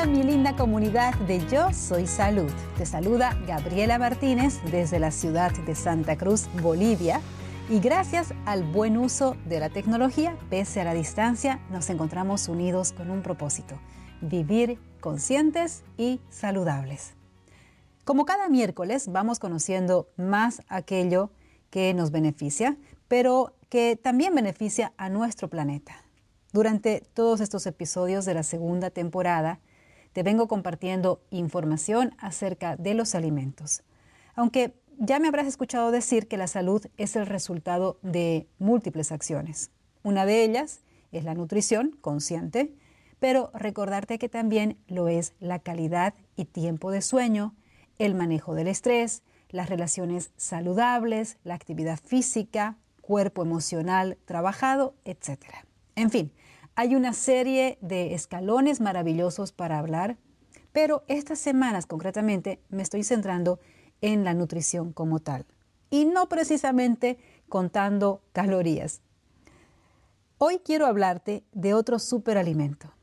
Hola mi linda comunidad de Yo Soy Salud. Te saluda Gabriela Martínez desde la ciudad de Santa Cruz, Bolivia. Y gracias al buen uso de la tecnología, pese a la distancia, nos encontramos unidos con un propósito, vivir conscientes y saludables. Como cada miércoles vamos conociendo más aquello que nos beneficia, pero que también beneficia a nuestro planeta. Durante todos estos episodios de la segunda temporada, te vengo compartiendo información acerca de los alimentos. Aunque ya me habrás escuchado decir que la salud es el resultado de múltiples acciones. Una de ellas es la nutrición consciente, pero recordarte que también lo es la calidad y tiempo de sueño, el manejo del estrés, las relaciones saludables, la actividad física, cuerpo emocional trabajado, etc. En fin, hay una serie de escalones maravillosos para hablar, pero estas semanas concretamente me estoy centrando en la nutrición como tal y no precisamente contando calorías. Hoy quiero hablarte de otro superalimento,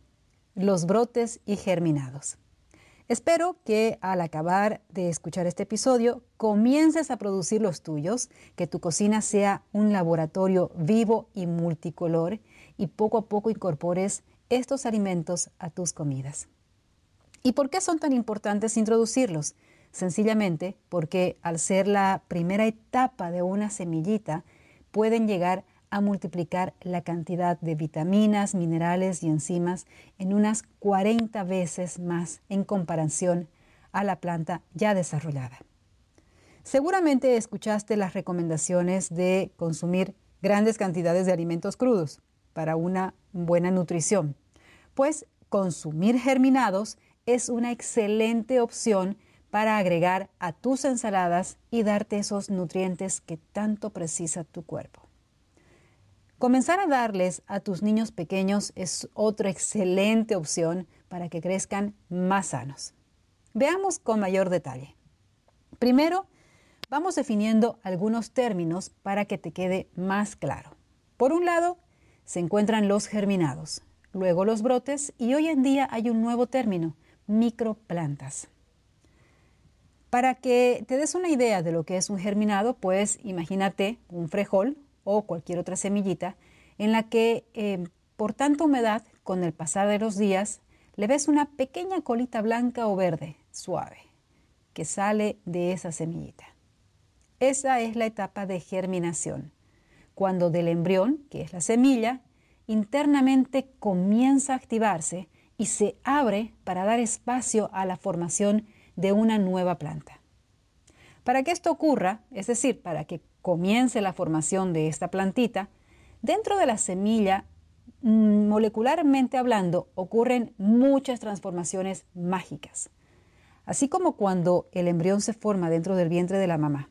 los brotes y germinados. Espero que al acabar de escuchar este episodio comiences a producir los tuyos, que tu cocina sea un laboratorio vivo y multicolor y poco a poco incorpores estos alimentos a tus comidas. ¿Y por qué son tan importantes introducirlos? Sencillamente porque al ser la primera etapa de una semillita, pueden llegar a a multiplicar la cantidad de vitaminas, minerales y enzimas en unas 40 veces más en comparación a la planta ya desarrollada. Seguramente escuchaste las recomendaciones de consumir grandes cantidades de alimentos crudos para una buena nutrición, pues consumir germinados es una excelente opción para agregar a tus ensaladas y darte esos nutrientes que tanto precisa tu cuerpo. Comenzar a darles a tus niños pequeños es otra excelente opción para que crezcan más sanos. Veamos con mayor detalle. Primero, vamos definiendo algunos términos para que te quede más claro. Por un lado, se encuentran los germinados, luego los brotes y hoy en día hay un nuevo término, microplantas. Para que te des una idea de lo que es un germinado, pues imagínate un frejol o cualquier otra semillita en la que eh, por tanta humedad, con el pasar de los días, le ves una pequeña colita blanca o verde, suave, que sale de esa semillita. Esa es la etapa de germinación, cuando del embrión, que es la semilla, internamente comienza a activarse y se abre para dar espacio a la formación de una nueva planta. Para que esto ocurra, es decir, para que comience la formación de esta plantita, dentro de la semilla, mm, molecularmente hablando, ocurren muchas transformaciones mágicas, así como cuando el embrión se forma dentro del vientre de la mamá.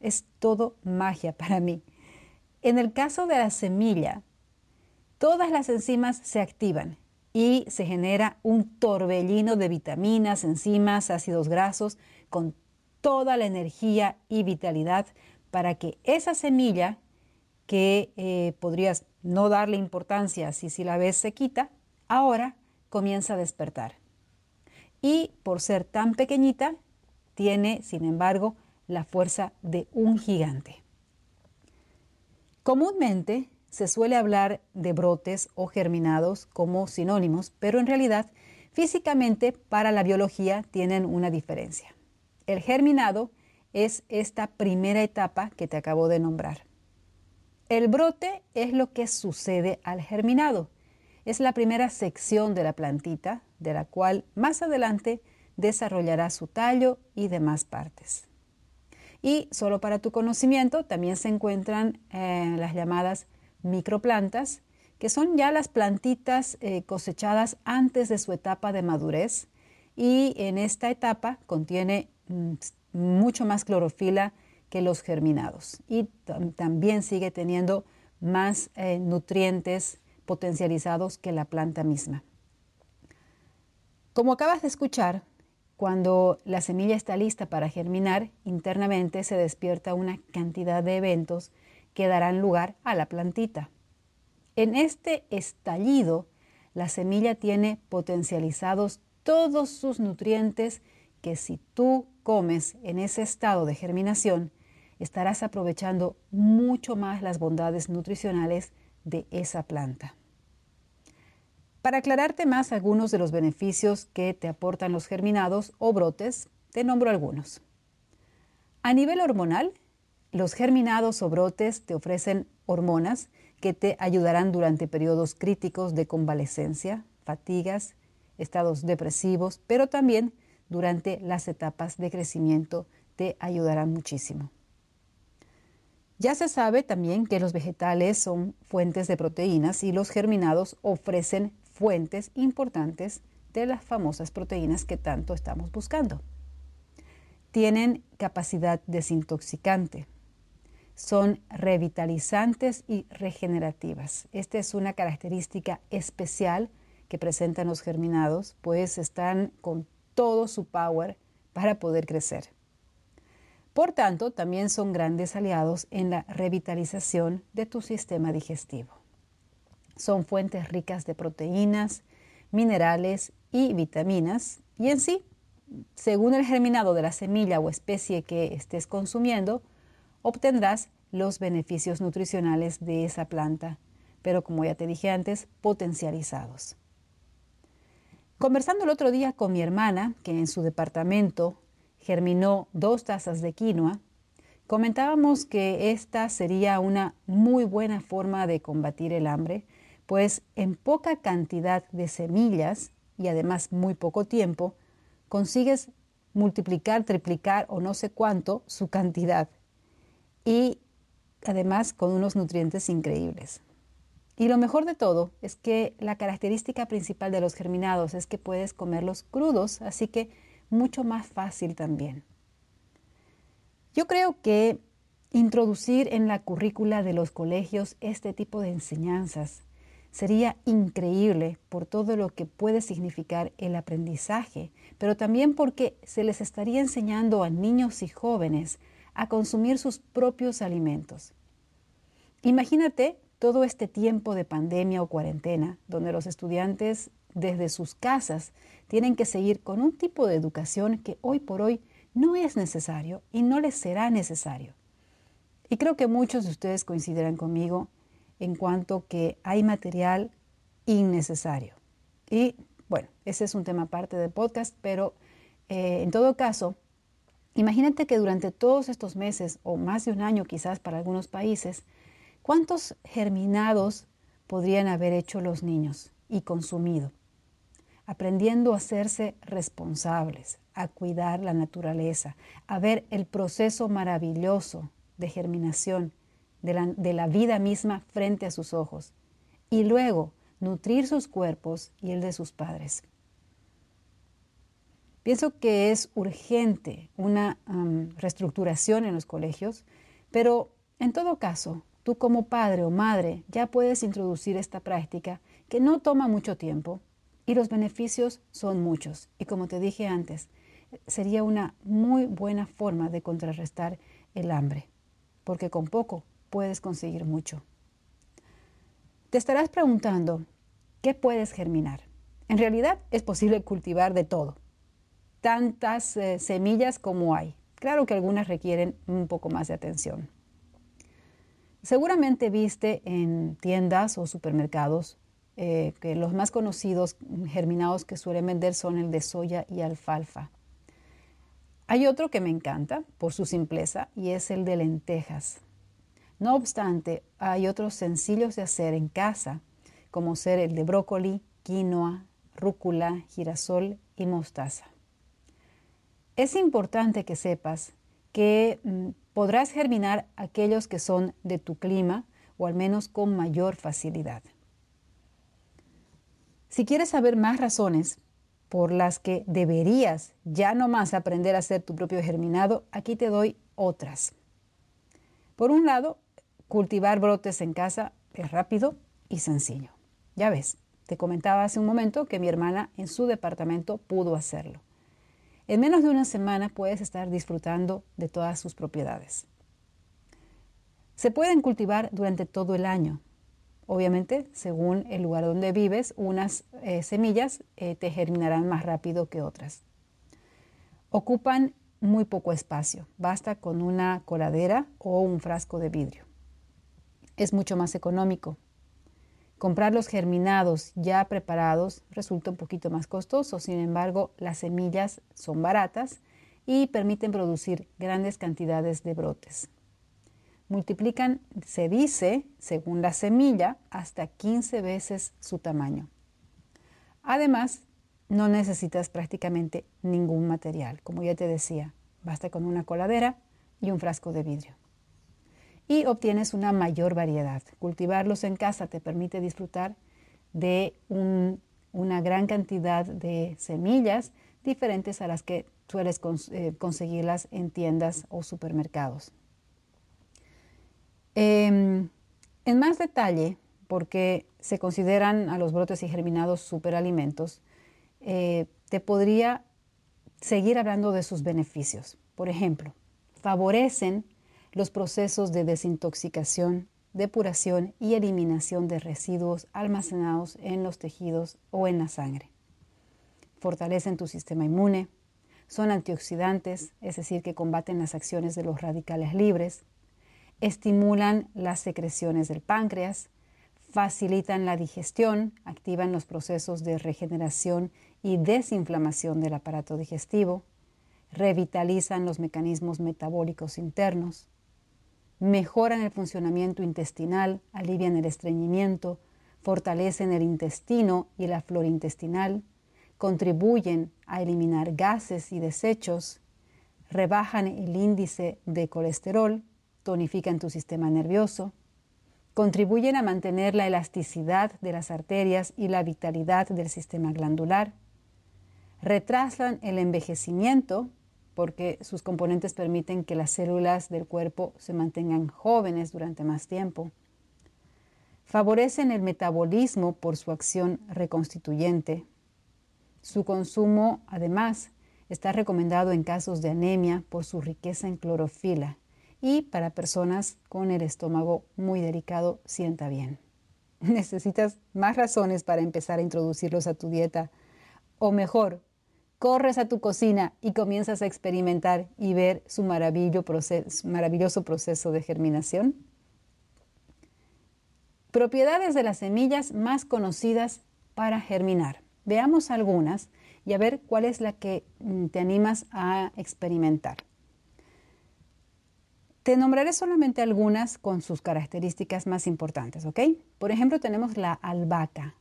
Es todo magia para mí. En el caso de la semilla, todas las enzimas se activan y se genera un torbellino de vitaminas, enzimas, ácidos grasos, con toda la energía y vitalidad para que esa semilla que eh, podrías no darle importancia si, si la ves se quita, ahora comienza a despertar. Y por ser tan pequeñita, tiene, sin embargo, la fuerza de un gigante. Comúnmente se suele hablar de brotes o germinados como sinónimos, pero en realidad físicamente para la biología tienen una diferencia. El germinado es esta primera etapa que te acabo de nombrar. El brote es lo que sucede al germinado. Es la primera sección de la plantita, de la cual más adelante desarrollará su tallo y demás partes. Y solo para tu conocimiento, también se encuentran eh, las llamadas microplantas, que son ya las plantitas eh, cosechadas antes de su etapa de madurez y en esta etapa contiene mm, mucho más clorofila que los germinados y también sigue teniendo más eh, nutrientes potencializados que la planta misma. Como acabas de escuchar, cuando la semilla está lista para germinar, internamente se despierta una cantidad de eventos que darán lugar a la plantita. En este estallido, la semilla tiene potencializados todos sus nutrientes que si tú comes en ese estado de germinación, estarás aprovechando mucho más las bondades nutricionales de esa planta. Para aclararte más algunos de los beneficios que te aportan los germinados o brotes, te nombro algunos. A nivel hormonal, los germinados o brotes te ofrecen hormonas que te ayudarán durante periodos críticos de convalecencia, fatigas, estados depresivos, pero también durante las etapas de crecimiento te ayudarán muchísimo. Ya se sabe también que los vegetales son fuentes de proteínas y los germinados ofrecen fuentes importantes de las famosas proteínas que tanto estamos buscando. Tienen capacidad desintoxicante, son revitalizantes y regenerativas. Esta es una característica especial que presentan los germinados, pues están con todo su power para poder crecer. Por tanto, también son grandes aliados en la revitalización de tu sistema digestivo. Son fuentes ricas de proteínas, minerales y vitaminas y en sí, según el germinado de la semilla o especie que estés consumiendo, obtendrás los beneficios nutricionales de esa planta, pero como ya te dije antes, potencializados. Conversando el otro día con mi hermana, que en su departamento germinó dos tazas de quinoa, comentábamos que esta sería una muy buena forma de combatir el hambre, pues en poca cantidad de semillas y además muy poco tiempo, consigues multiplicar, triplicar o no sé cuánto su cantidad y además con unos nutrientes increíbles. Y lo mejor de todo es que la característica principal de los germinados es que puedes comerlos crudos, así que mucho más fácil también. Yo creo que introducir en la currícula de los colegios este tipo de enseñanzas sería increíble por todo lo que puede significar el aprendizaje, pero también porque se les estaría enseñando a niños y jóvenes a consumir sus propios alimentos. Imagínate todo este tiempo de pandemia o cuarentena, donde los estudiantes desde sus casas tienen que seguir con un tipo de educación que hoy por hoy no es necesario y no les será necesario. Y creo que muchos de ustedes coincidirán conmigo en cuanto que hay material innecesario. Y bueno, ese es un tema aparte del podcast, pero eh, en todo caso, Imagínate que durante todos estos meses, o más de un año quizás para algunos países, ¿cuántos germinados podrían haber hecho los niños y consumido? Aprendiendo a hacerse responsables, a cuidar la naturaleza, a ver el proceso maravilloso de germinación de la, vida misma frente a sus ojos y luego nutrir sus cuerpos y el de sus padres. Pienso que es urgente una reestructuración en los colegios, pero en todo caso, tú como padre o madre ya puedes introducir esta práctica que no toma mucho tiempo y los beneficios son muchos. Y como te dije antes, sería una muy buena forma de contrarrestar el hambre, porque con poco puedes conseguir mucho. Te estarás preguntando, ¿qué puedes germinar? En realidad es posible cultivar de todo tantas eh, semillas como hay. Claro que algunas requieren un poco más de atención. Seguramente viste en tiendas o supermercados eh, que los más conocidos germinados que suelen vender son el de soya y alfalfa. Hay otro que me encanta por su simpleza y es el de lentejas. No obstante, hay otros sencillos de hacer en casa, como ser el de brócoli, quinoa, rúcula, girasol y mostaza. Es importante que sepas que mm, podrás germinar aquellos que son de tu clima o al menos con mayor facilidad. Si quieres saber más razones por las que deberías ya no más aprender a hacer tu propio germinado, aquí te doy otras. Por un lado, cultivar brotes en casa es rápido y sencillo. Ya ves, te comentaba hace un momento que mi hermana en su departamento pudo hacerlo. En menos de una semana puedes estar disfrutando de todas sus propiedades. Se pueden cultivar durante todo el año. Obviamente, según el lugar donde vives, unas eh, semillas eh, te germinarán más rápido que otras. Ocupan muy poco espacio, basta con una coladera o un frasco de vidrio. Es mucho más económico Comprar los germinados ya preparados resulta un poquito más costoso, sin embargo las semillas son baratas y permiten producir grandes cantidades de brotes. Multiplican, se dice, según la semilla, hasta 15 veces su tamaño. Además, no necesitas prácticamente ningún material, como ya te decía, basta con una coladera y un frasco de vidrio y obtienes una mayor variedad. Cultivarlos en casa te permite disfrutar de una gran cantidad de semillas diferentes a las que sueles eh, conseguirlas en tiendas o supermercados. Em, en más detalle, porque se consideran a los brotes y germinados superalimentos, eh, te podría seguir hablando de sus beneficios. Por ejemplo, favorecen los procesos de desintoxicación, depuración y eliminación de residuos almacenados en los tejidos o en la sangre. Fortalecen tu sistema inmune, son antioxidantes, es decir, que combaten las acciones de los radicales libres, estimulan las secreciones del páncreas, facilitan la digestión, activan los procesos de regeneración y desinflamación del aparato digestivo, revitalizan los mecanismos metabólicos internos, mejoran el funcionamiento intestinal, alivian el estreñimiento, fortalecen el intestino y la flora intestinal, contribuyen a eliminar gases y desechos, rebajan el índice de colesterol, tonifican tu sistema nervioso, contribuyen a mantener la elasticidad de las arterias y la vitalidad del sistema glandular, retrasan el envejecimiento, porque sus componentes permiten que las células del cuerpo se mantengan jóvenes durante más tiempo. Favorecen el metabolismo por su acción reconstituyente. Su consumo, además, está recomendado en casos de anemia por su riqueza en clorofila y para personas con el estómago muy delicado sienta bien. Necesitas más razones para empezar a introducirlos a tu dieta, o mejor, corres a tu cocina y comienzas a experimentar y ver su maravilloso proceso de germinación? Propiedades de las semillas más conocidas para germinar. Veamos algunas y a ver cuál es la que mm, te animas a experimentar. Te nombraré solamente algunas con sus características más importantes, ¿ok? Por ejemplo, tenemos la albahaca,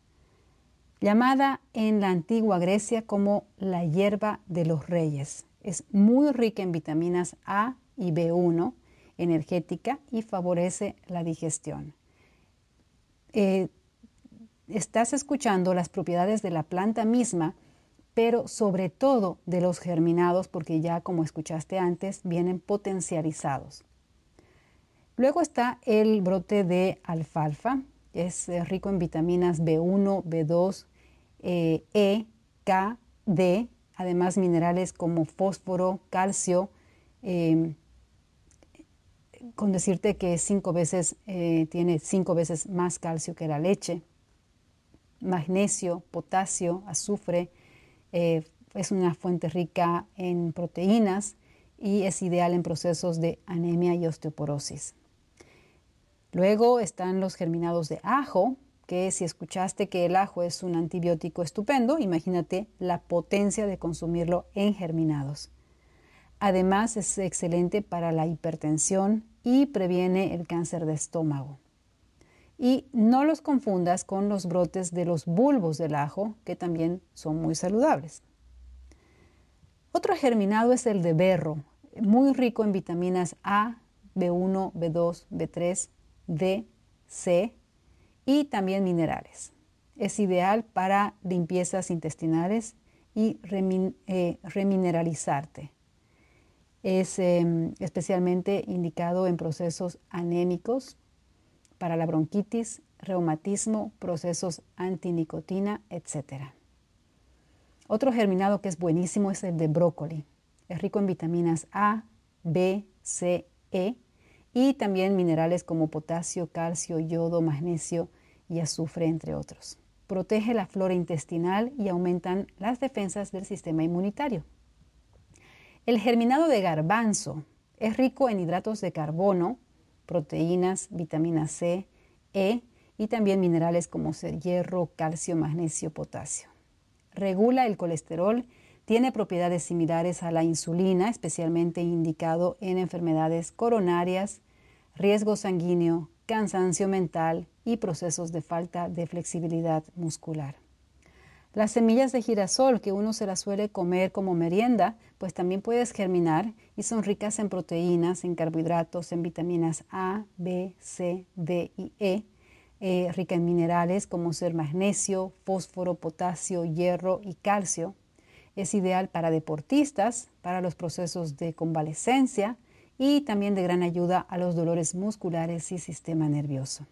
llamada en la antigua Grecia como la hierba de los reyes. Es muy rica en vitaminas A y B1, energética y favorece la digestión. Eh, estás escuchando las propiedades de la planta misma, pero sobre todo de los germinados, porque ya como escuchaste antes, vienen potencializados. Luego está el brote de alfalfa, es eh, rico en vitaminas B1, B2, eh, E, K, D, además minerales como fósforo, calcio, em, con decirte que cinco veces, eh, tiene cinco veces más calcio que la leche, magnesio, potasio, azufre, es una fuente rica en proteínas y es ideal en procesos de anemia y osteoporosis. Luego están los germinados de ajo, que si escuchaste que el ajo es un antibiótico estupendo, imagínate la potencia de consumirlo en germinados. Además es excelente para la hipertensión y previene el cáncer de estómago. Y no los confundas con los brotes de los bulbos del ajo, que también son muy saludables. Otro germinado es el de berro, muy rico en vitaminas A, B1, B2, B3, D, C y también minerales. Es ideal para limpiezas intestinales y eh, remineralizarte. Es em, especialmente indicado en procesos anémicos para la bronquitis, reumatismo, procesos antinicotina, etc. Otro germinado que es buenísimo es el de brócoli. Es rico en vitaminas A, B, C, E y también minerales como potasio, calcio, yodo, magnesio y azufre, entre otros. Protege la flora intestinal y aumentan las defensas del sistema inmunitario. El germinado de garbanzo es rico en hidratos de carbono, proteínas, vitamina C, E y también minerales como hierro, calcio, magnesio, potasio. Regula el colesterol, tiene propiedades similares a la insulina, especialmente indicado en enfermedades coronarias, riesgo sanguíneo, cansancio mental y procesos de falta de flexibilidad muscular. Las semillas de girasol que uno se las suele comer como merienda, pues también puedes germinar y son ricas en proteínas, en carbohidratos, en vitaminas A, B, C, D y E, eh, rica en minerales como ser magnesio, fósforo, potasio, hierro y calcio. Es ideal para deportistas, para los procesos de convalecencia y también de gran ayuda a los dolores musculares y sistema nervioso.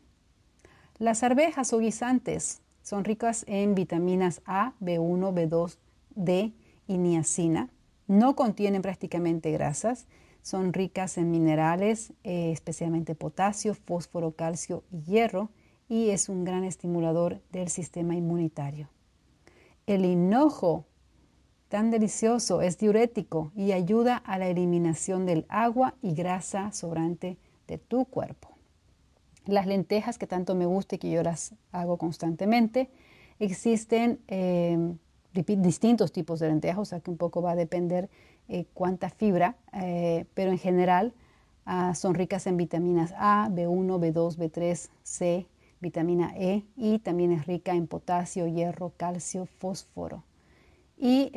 Las arvejas o guisantes son ricas en vitaminas A, B1, B2, D y niacina. No contienen prácticamente grasas. Son ricas en minerales, eh, especialmente potasio, fósforo, calcio y hierro, y es un gran estimulador del sistema inmunitario. El hinojo, tan delicioso, es diurético y ayuda a la eliminación del agua y grasa sobrante de tu cuerpo las lentejas que tanto me gusta y que yo las hago constantemente. Existen eh, distintos tipos de lentejas, o sea que un poco va a depender eh, cuánta fibra, eh, pero en general ah, son ricas en vitaminas A, B1, B2, B3, C, vitamina E y también es rica en potasio, hierro, calcio, fósforo. Y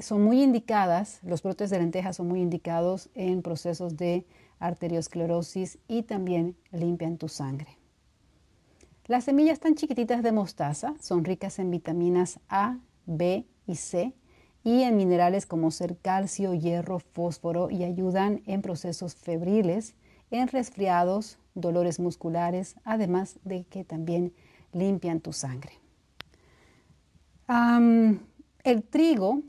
son muy indicadas, los brotes de lentejas son muy indicados en procesos de arteriosclerosis y también limpian tu sangre. Las semillas tan chiquititas de mostaza son ricas en vitaminas A, B y C y en minerales como ser calcio, hierro, fósforo y ayudan en procesos febriles, en resfriados, dolores musculares, además de que también limpian tu sangre. El trigo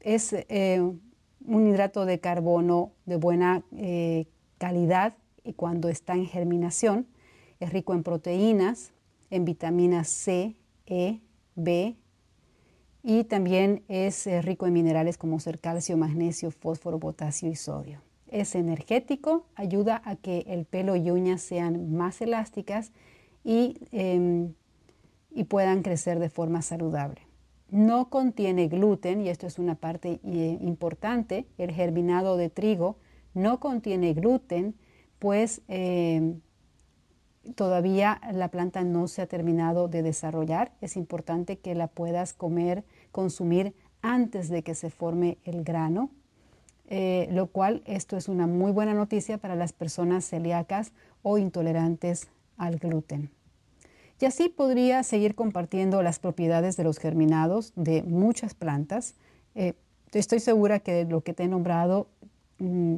es eh, un hidrato de carbono de buena eh, calidad y cuando está en germinación. Es rico en proteínas, en vitaminas C, E, B y también es eh, rico en minerales como ser calcio, magnesio, fósforo, potasio y sodio. Es energético, ayuda a que el pelo y uñas sean más elásticas y, em, y puedan crecer de forma saludable. No contiene gluten, y esto es una parte eh, importante, el germinado de trigo no contiene gluten, pues eh, todavía la planta no se ha terminado de desarrollar. Es importante que la puedas comer, consumir antes de que se forme el grano, eh, lo cual esto es una muy buena noticia para las personas celíacas o intolerantes al gluten. Y así podría seguir compartiendo las propiedades de los germinados de muchas plantas. Eh, estoy segura que lo que te he nombrado mm,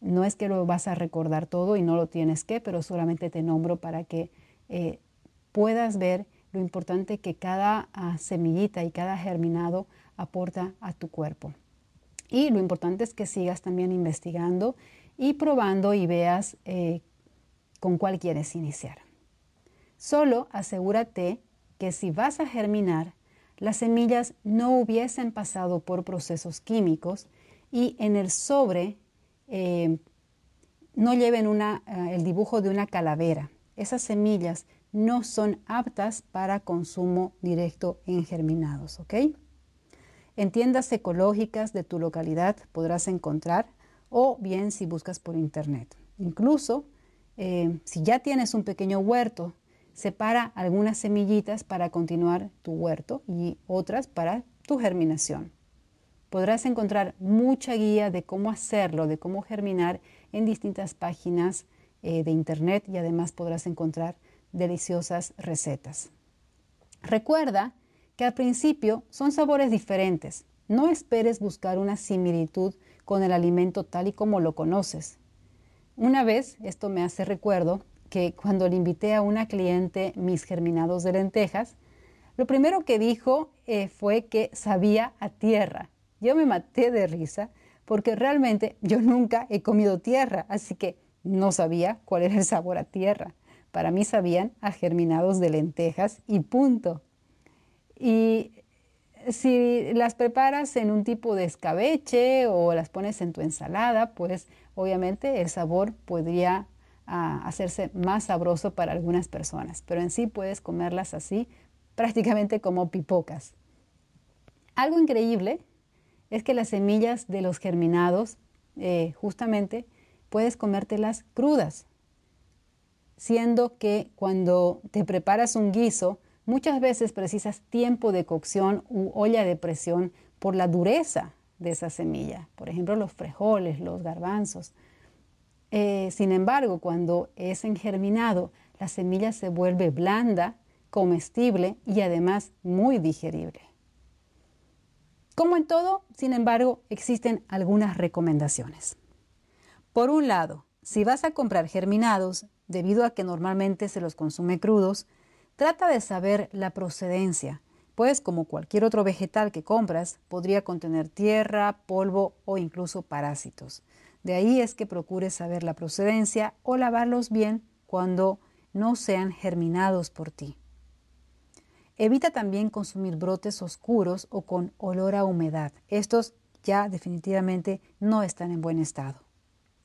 no es que lo vas a recordar todo y no lo tienes que, pero solamente te nombro para que eh, puedas ver lo importante que cada ah, semillita y cada germinado aporta a tu cuerpo. Y lo importante es que sigas también investigando y probando y veas eh, con cuál quieres iniciar. Solo asegúrate que si vas a germinar, las semillas no hubiesen pasado por procesos químicos y en el sobre eh, no lleven una, eh, el dibujo de una calavera. Esas semillas no son aptas para consumo directo en germinados, ¿ok? En tiendas ecológicas de tu localidad podrás encontrar o bien si buscas por internet. Incluso eh, si ya tienes un pequeño huerto, separa algunas semillitas para continuar tu huerto y otras para tu germinación. Podrás encontrar mucha guía de cómo hacerlo, de cómo germinar en distintas páginas eh, de internet y además podrás encontrar deliciosas recetas. Recuerda que al principio son sabores diferentes, no esperes buscar una similitud con el alimento tal y como lo conoces. Una vez, esto me hace recuerdo, que cuando le invité a una cliente mis germinados de lentejas, lo primero que dijo eh, fue que sabía a tierra. Yo me maté de risa porque realmente yo nunca he comido tierra, así que no sabía cuál era el sabor a tierra. Para mí sabían a germinados de lentejas y punto. Y si las preparas en un tipo de escabeche o las pones en tu ensalada, pues obviamente el sabor podría ah, hacerse más sabroso para algunas personas, pero en sí puedes comerlas así prácticamente como pipocas. Algo increíble es que las semillas de los germinados, eh, justamente, puedes comértelas crudas, siendo que cuando te preparas un guiso, muchas veces precisas tiempo de cocción u olla de presión por la dureza de esa semilla. Por ejemplo, los frijoles, los garbanzos. Eh, sin embargo, cuando es engerminado, la semilla se vuelve blanda comestible y además muy digerible. Como en todo, sin embargo, existen algunas recomendaciones. Por un lado, si vas a comprar germinados, debido a que normalmente se los consume crudos, trata de saber la procedencia, pues como cualquier otro vegetal que compras, podría contener tierra, polvo o incluso parásitos. De ahí es que procures saber la procedencia o lavarlos bien cuando no sean germinados por ti. Evita también consumir brotes oscuros o con olor a humedad. Estos ya definitivamente no están en buen estado.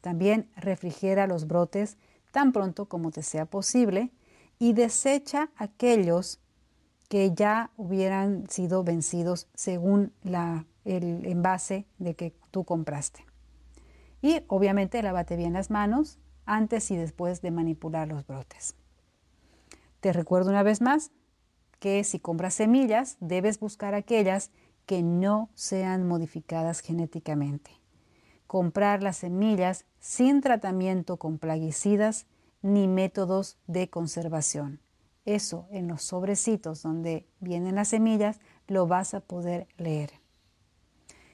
También refrigera los brotes tan pronto como te sea posible y desecha aquellos que ya hubieran sido vencidos según el envase de que tú compraste. Y obviamente lávate bien las manos antes y después de manipular los brotes. Te recuerdo una vez más, que si compras semillas debes buscar aquellas que no sean modificadas genéticamente. Comprar las semillas sin tratamiento con plaguicidas ni métodos de conservación. Eso en los sobrecitos donde vienen las semillas lo vas a poder leer.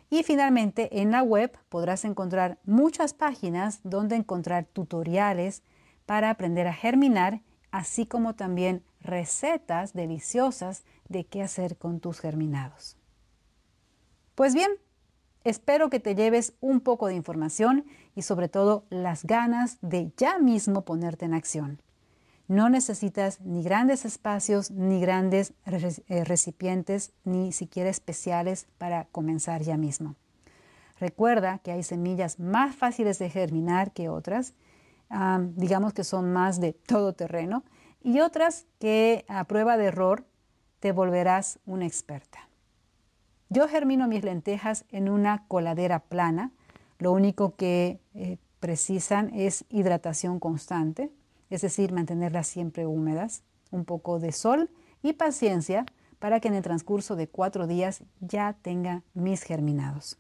Y finalmente en la web podrás encontrar muchas páginas donde encontrar tutoriales para aprender a germinar, así como también recetas deliciosas de qué hacer con tus germinados. Pues bien, espero que te lleves un poco de información y sobre todo las ganas de ya mismo ponerte en acción. No necesitas ni grandes espacios, ni grandes eh, recipientes, ni siquiera especiales para comenzar ya mismo. Recuerda que hay semillas más fáciles de germinar que otras, digamos que son más de todo terreno, y otras que a prueba de error te volverás una experta. Yo germino mis lentejas en una coladera plana. Lo único que eh, precisan es hidratación constante, es decir, mantenerlas siempre húmedas, un poco de sol y paciencia para que en el transcurso de cuatro días ya tenga mis germinados.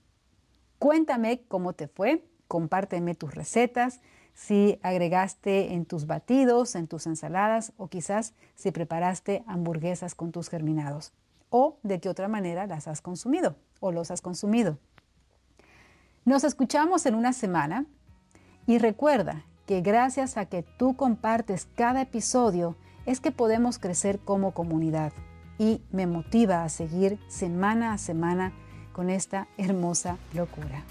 Cuéntame cómo te fue, compárteme tus recetas, si agregaste en tus batidos, en tus ensaladas o quizás si preparaste hamburguesas con tus germinados o de qué otra manera las has consumido o los has consumido. Nos escuchamos en una semana y recuerda que gracias a que tú compartes cada episodio es que podemos crecer como comunidad y me motiva a seguir semana a semana con esta hermosa locura.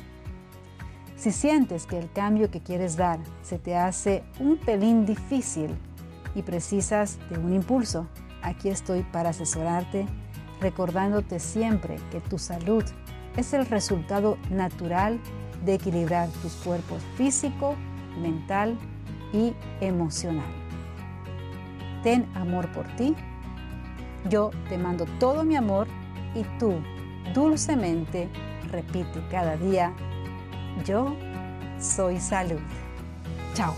Si sientes que el cambio que quieres dar se te hace un pelín difícil y precisas de un impulso, aquí estoy para asesorarte, recordándote siempre que tu salud es el resultado natural de equilibrar tus cuerpos físico, mental y emocional. Ten amor por ti. Yo te mando todo mi amor y tú dulcemente repite cada día yo soy salud. Chao.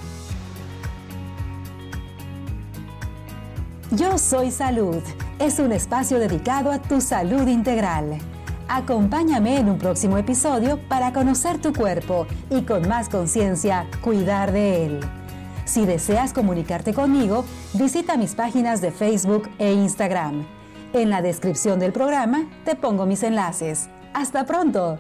Yo soy salud. Es un espacio dedicado a tu salud integral. Acompáñame en un próximo episodio para conocer tu cuerpo y con más conciencia cuidar de él. Si deseas comunicarte conmigo, visita mis páginas de Facebook e Instagram. En la descripción del programa te pongo mis enlaces. Hasta pronto.